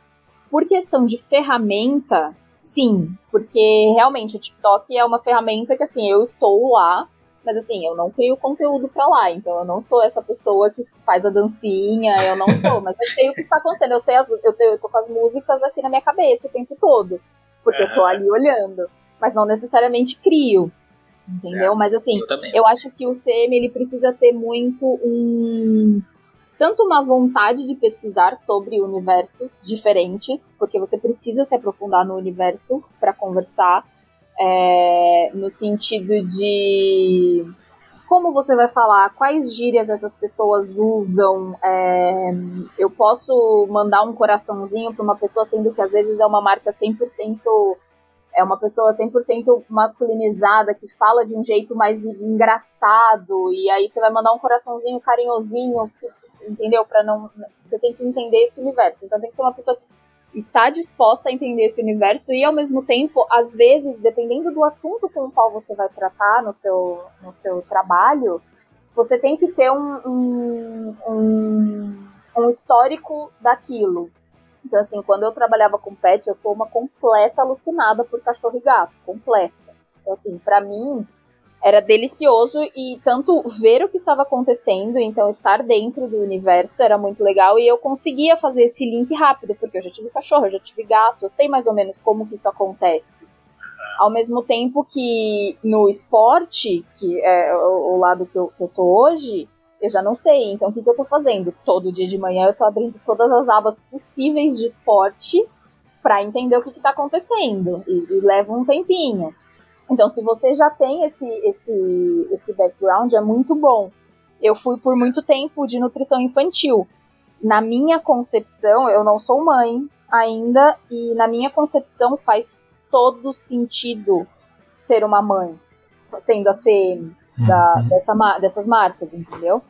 Speaker 4: por questão de ferramenta, sim. Porque realmente o TikTok é uma ferramenta que assim, eu estou lá mas assim, eu não crio conteúdo pra lá, então eu não sou essa pessoa que faz a dancinha, eu não sou, mas eu sei o que está acontecendo, eu sei as, eu, eu tô com as músicas aqui na minha cabeça o tempo todo, porque eu tô ali olhando, mas não necessariamente crio, entendeu? Certo. Mas assim, eu, eu, acho que o CM ele precisa ter muito um tanto uma vontade de pesquisar sobre universos diferentes, porque você precisa se aprofundar no universo para conversar é, no sentido de como você vai falar, quais gírias essas pessoas usam. É, eu posso mandar um coraçãozinho para uma pessoa, sendo que às vezes é uma marca 100%. É uma pessoa 100% masculinizada que fala de um jeito mais engraçado, e aí você vai mandar um coraçãozinho carinhosinho, entendeu? Para não. Você tem que entender esse universo. Então tem que ser uma pessoa que está disposta a entender esse universo e, ao mesmo tempo, às vezes, dependendo do assunto com o qual você vai tratar no seu, no seu trabalho, você tem que ter um, um, um, um histórico daquilo. Então, assim, quando eu trabalhava com pet, eu sou uma completa alucinada por cachorro e gato, completa. Então, assim, para mim, era delicioso e tanto ver o que estava acontecendo, então estar dentro do universo era muito legal e eu conseguia fazer esse link rápido, porque eu já tive cachorro, eu já tive gato, eu sei mais ou menos como que isso acontece. Ao mesmo tempo que no esporte, que é o, lado que eu, que eu tô hoje, eu já não sei. Então o que, que eu tô fazendo? Todo dia de manhã eu tô abrindo todas as abas possíveis de esporte para entender o que, que tá acontecendo. E, e leva um tempinho. Então, se você já tem esse, esse, esse background, é muito bom. Eu fui por muito tempo de nutrição infantil. Na minha concepção, eu não sou mãe ainda, e na minha concepção faz todo sentido ser uma mãe, sendo a CM da, uhum. dessa, dessas marcas, entendeu?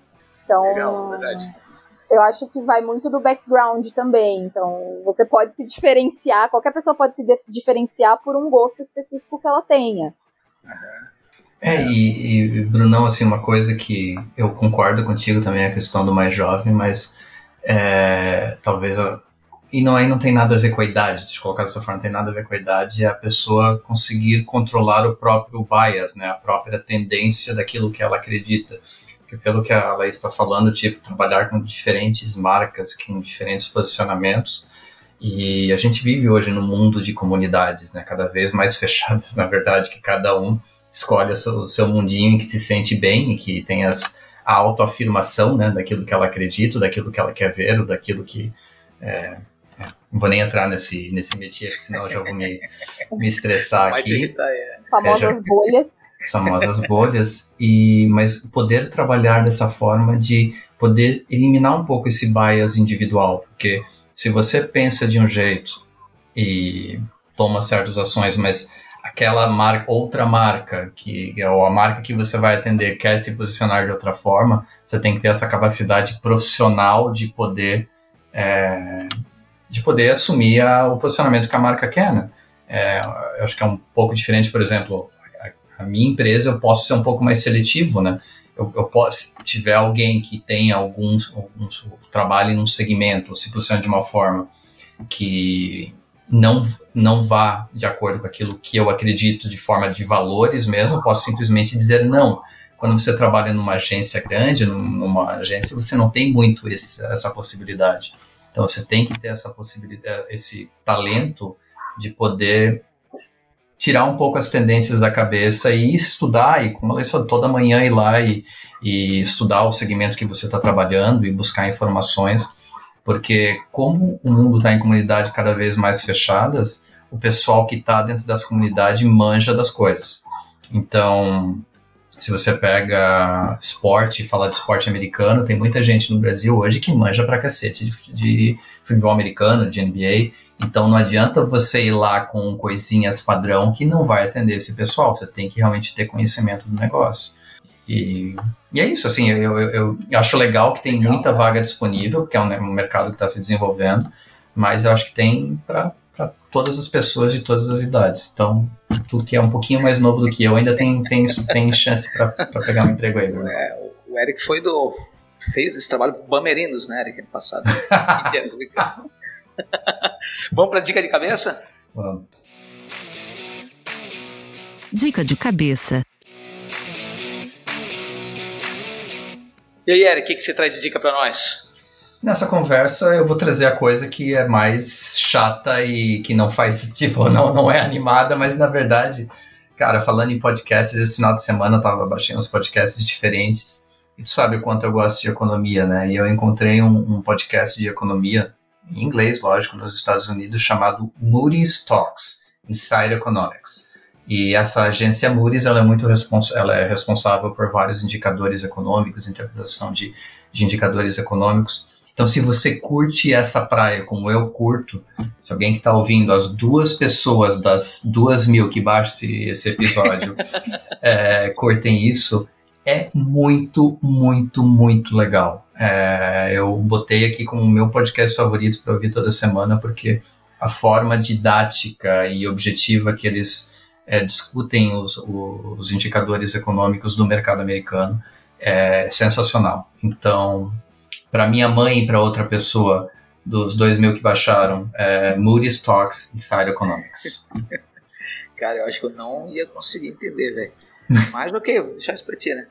Speaker 4: Então,
Speaker 2: Legal, verdade
Speaker 4: eu acho que vai muito do background também. Então, você pode se diferenciar, qualquer pessoa pode se diferenciar por um gosto específico que ela tenha.
Speaker 3: É, e, e, Brunão, assim, uma coisa que eu concordo contigo também, a questão do mais jovem, mas é, talvez. e não, aí não tem nada a ver com a idade, de colocar dessa forma, não tem nada a ver com a idade, é a pessoa conseguir controlar o próprio bias, né, a própria tendência daquilo que ela acredita porque pelo que a Laís está falando, tipo, trabalhar com diferentes marcas, com diferentes posicionamentos, e a gente vive hoje num mundo de comunidades, né, cada vez mais *laughs* fechadas, na verdade, que cada um escolhe o seu, o seu mundinho em que se sente bem e que tem as, a autoafirmação, né, daquilo que ela acredita, daquilo que ela quer ver, ou daquilo que... É, é não vou nem entrar nesse, nesse métier, porque senão eu já vou me, me estressar *laughs* aqui.
Speaker 4: Irritar, é. Famosas é, já... bolhas
Speaker 3: famosas bolhas, e mas poder trabalhar dessa forma de poder eliminar um pouco esse bias individual, porque se você pensa de um jeito e toma certas ações, mas aquela marca, outra marca, que ou a marca que você vai atender quer se posicionar de outra forma, você tem que ter essa capacidade profissional de poder é, de poder assumir a, o posicionamento que a marca quer, né? É, eu acho que é um pouco diferente, por exemplo, a, minha empresa eu posso ser um pouco mais seletivo, né? Eu, eu posso, se tiver alguém que tem alguns, alguns trabalhe num segmento, se posiciona de uma forma que não não vá de acordo com aquilo que eu acredito de forma de valores mesmo, eu posso simplesmente dizer não. Quando você trabalha numa agência grande, numa agência, você não tem muito esse, essa possibilidade. Então você tem que ter essa possibilidade, esse talento de poder tirar um pouco as tendências da cabeça e estudar, e como eu disse, toda manhã ir lá e, e estudar o segmento que você está trabalhando e buscar informações porque como o mundo está em comunidades cada vez mais fechadas, o pessoal que está dentro das comunidades manja das coisas. Então, se você pega esporte, fala de esporte americano, tem muita gente no Brasil hoje que manja pra cacete de, de futebol americano, de NBA. Então não adianta você ir lá com coisinhas padrão que não vai atender esse pessoal. Você tem que realmente ter conhecimento do negócio. E, e é isso, assim, eu, eu, eu, acho legal que tem muita vaga disponível, porque é um, um mercado que está se desenvolvendo, mas eu acho que tem para todas as pessoas de todas as idades. Então, tu que é um pouquinho mais novo do que eu, ainda tem, tem, tem chance para pegar um emprego aí. Né?
Speaker 2: É, o Eric foi do. fez esse trabalho Bamerinos, né, Eric, ano passado. *laughs* Vamos para dica de cabeça?
Speaker 3: Vamos.
Speaker 1: Dica de cabeça.
Speaker 2: E aí, Eric, o que, que você traz de dica para nós?
Speaker 3: Nessa conversa eu vou trazer a coisa que é mais chata e que não faz, *laughs* tipo, não, não é animada, mas na verdade, cara, falando em podcasts, esse final de semana eu tava baixando uns podcasts diferentes e tu sabe o quanto eu gosto de economia, né? E eu encontrei um, um podcast de economia, em inglês, lógico, nos Estados Unidos, chamado Moody's Talks, Inside Economics. E essa agência Moody's ela é muito ela é responsável por vários indicadores econômicos, interpretação de, de indicadores econômicos. Então, se você curte essa praia como eu curto, se alguém que está ouvindo, as duas pessoas das duas mil que baixam esse, esse episódio *laughs* é, curtem isso, é muito, muito, muito legal. É, eu botei aqui como meu podcast favorito para ouvir toda semana, porque a forma didática e objetiva que eles é, discutem os, os indicadores econômicos do mercado americano é sensacional. Então, para minha mãe e para outra pessoa dos dois mil que baixaram, é Moody's Talks Inside Economics. *laughs*
Speaker 2: Cara, eu acho que eu não ia conseguir entender, velho. *laughs* Mas ok, vou deixar isso pra ti, né?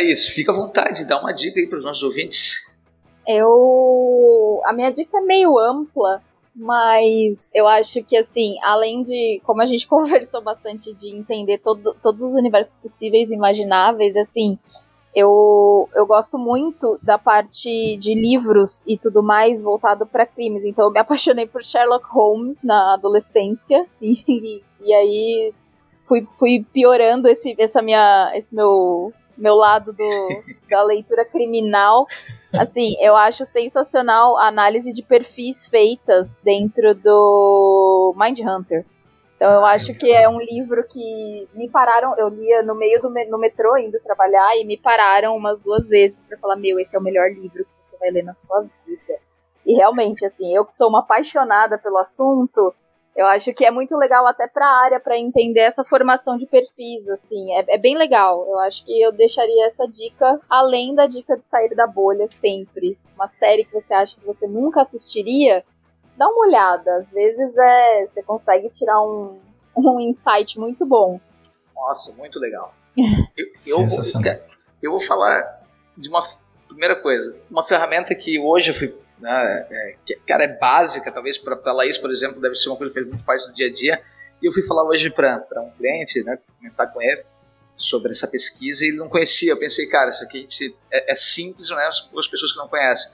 Speaker 2: Isso, fica à vontade, dá uma dica aí para os nossos ouvintes.
Speaker 4: Eu. A minha dica é meio ampla, mas eu acho que, assim, além de, como a gente *laughs* conversou bastante, de entender todo, todos os universos possíveis e imagináveis, assim, eu, eu gosto muito da parte de livros e tudo mais voltado para crimes. Então, eu me apaixonei por Sherlock Holmes na adolescência *laughs* e, e aí fui, fui piorando esse, essa minha, esse meu meu lado do, da leitura criminal. Assim, eu acho sensacional a análise de perfis feitas dentro do Mindhunter. Então eu acho que é um livro que me pararam, eu lia no meio do no metrô indo trabalhar e me pararam umas duas vezes para falar, meu, esse é o melhor livro que você vai ler na sua vida. E realmente, assim, eu que sou uma apaixonada pelo assunto, eu acho que é muito legal até para a área, para entender essa formação de perfis, assim, é, é, bem legal. Eu acho que eu deixaria essa dica, além da dica de sair da bolha sempre. Uma série que você acha que você nunca assistiria, dá uma olhada. Às vezes é, você consegue tirar um, um insight muito bom.
Speaker 2: Nossa, muito legal. *laughs* Eu, eu, vou, eu vou falar de uma primeira coisa, uma ferramenta que hoje eu fui né, é, que, cara, é básica, talvez para a Laís, por exemplo, deve ser uma coisa que faz muito parte do dia a dia. E eu fui falar hoje para um cliente, né, comentar com ele sobre essa pesquisa e ele não conhecia. Eu pensei, cara, isso aqui é, é simples, né, as pessoas que não conhecem.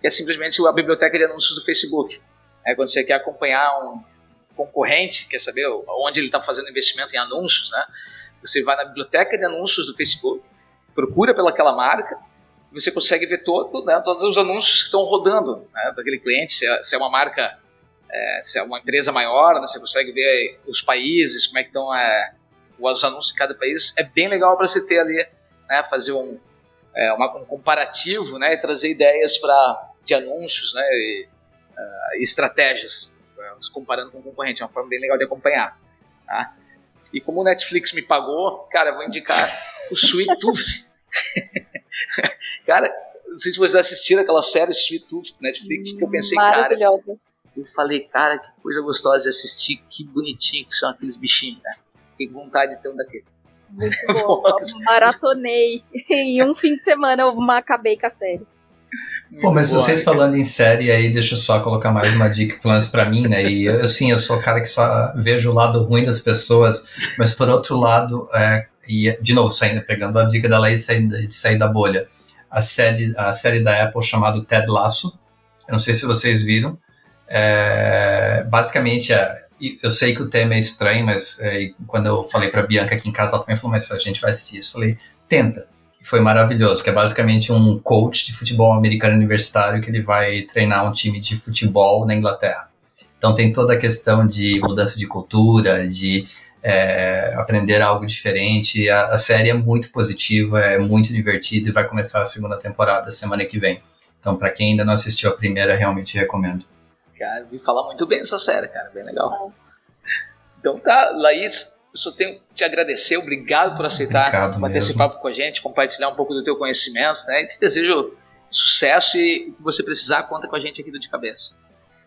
Speaker 2: Que é simplesmente a biblioteca de anúncios do Facebook. É, quando você quer acompanhar um concorrente, quer saber onde ele está fazendo investimento em anúncios, né? Você vai na biblioteca de anúncios do Facebook, procura pelaquela marca, você consegue ver todo, né, todos os anúncios que estão rodando né, daquele cliente, se é, se é uma marca é, se é uma empresa maior, né, você consegue ver os países, como é que estão é, os anúncios em cada país. É bem legal para você ter ali, né, fazer um, é, uma, um comparativo né, e trazer ideias pra, de anúncios né, e uh, estratégias, uh, comparando com o concorrente. É uma forma bem legal de acompanhar. Tá? E como o Netflix me pagou, cara, eu vou indicar o Sweet Tooth. *laughs* *laughs* cara, não sei se vocês assistiram aquela série Sweet Tooth do Netflix, que eu pensei, cara. Eu falei, cara, que coisa gostosa de assistir, que bonitinho que são aqueles bichinhos, né? Fiquei com vontade de ter um daquele.
Speaker 4: Muito *laughs* bom. Maratonei. em um fim de semana eu acabei com a série.
Speaker 3: Pô, mas boa, vocês cara. falando em série aí, deixa eu só colocar mais uma dica plans para mim, né? E assim, eu sou o cara que só vejo o lado ruim das pessoas, mas por outro lado, é, e de novo, saindo, pegando a dica da lei de sair da bolha, a série, a série da Apple chamada Ted Lasso, eu não sei se vocês viram, é, basicamente é, eu sei que o tema é estranho, mas é, quando eu falei para Bianca aqui em casa, ela também falou, mas a gente vai assistir isso, eu falei, tenta. Foi maravilhoso, que é basicamente um coach de futebol americano universitário que ele vai treinar um time de futebol na Inglaterra. Então tem toda a questão de mudança de cultura, de é, aprender algo diferente. A, a, série é muito positiva, é muito divertida e vai começar a segunda temporada semana que vem. Então, para quem ainda não assistiu a primeira, realmente recomendo.
Speaker 2: Cara, vi falar muito bem dessa série, cara, bem legal. Então tá, Laís, eu só tenho que te agradecer, obrigado por aceitar obrigado bater mesmo. esse papo com a gente, compartilhar um pouco do teu conhecimento, né? E te desejo sucesso e o que você precisar, conta com a gente aqui do De Cabeça.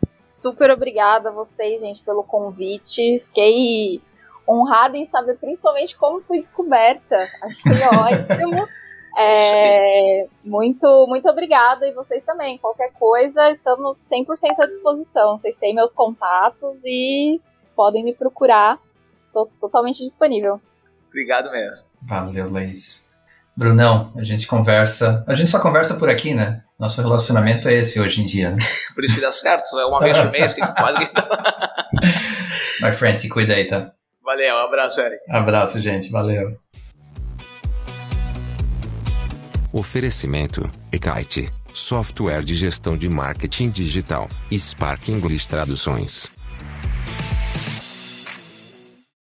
Speaker 4: Super obrigada a vocês, gente, pelo convite. Fiquei honrada em saber principalmente como fui descoberta. Achei ótimo. *laughs* É, muito, muito obrigada e vocês também. Qualquer coisa, estamos 100% à disposição. Vocês têm meus contatos e podem me procurar Tô totalmente disponível.
Speaker 2: Obrigado mesmo.
Speaker 3: Valeu, Laís. Brunão, a gente conversa. A gente só conversa por aqui, né? Nosso relacionamento é esse hoje em dia, né?
Speaker 2: Por isso que dá certo, é uma vez por mês que a gente faz. *laughs*
Speaker 3: My friend, se cuida aí, tá?
Speaker 2: Valeu, um abraço, Eric.
Speaker 3: Abraço, gente, valeu.
Speaker 5: Oferecimento: Ekite, software de gestão de marketing digital, Spark English Traduções.